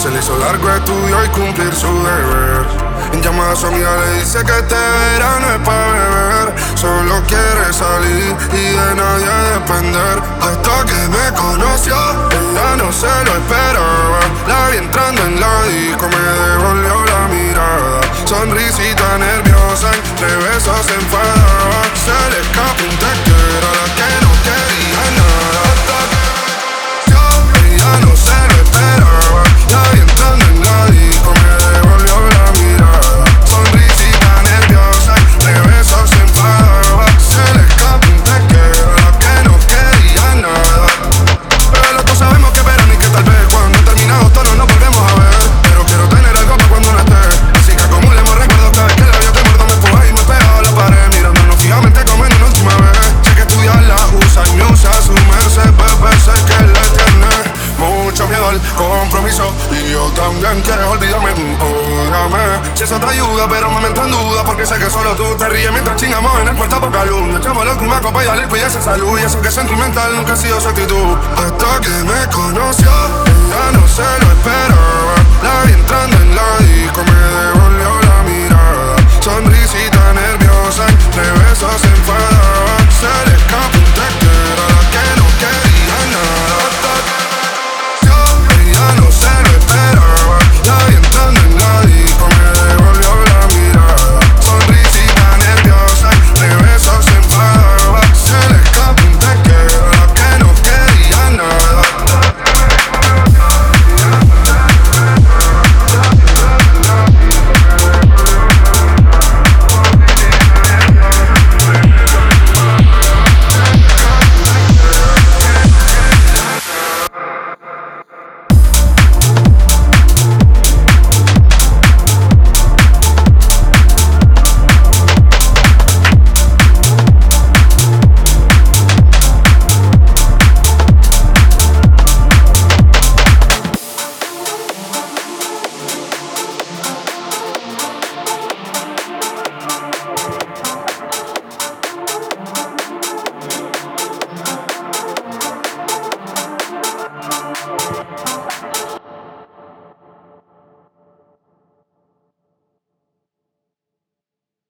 se le hizo largo, estudió y cumplir su deber. En llamada a su le dice que este verano es para beber. Solo quiere salir y de nadie depender. Hasta que me conoció, ella no se lo esperaba. La vi entrando en la disco, me devolvió la mirada. Sonrisita nerviosa, entre besos se enfadaba. Quiero olvidarme, óigame. Si eso te ayuda, pero me meto en duda porque sé que solo tú te ríes mientras chingamos en el puerto a poca luz. Echamos la última copa y dale cuida esa salud. Y eso que es sentimental nunca ha sido su actitud. Hasta que me conoció,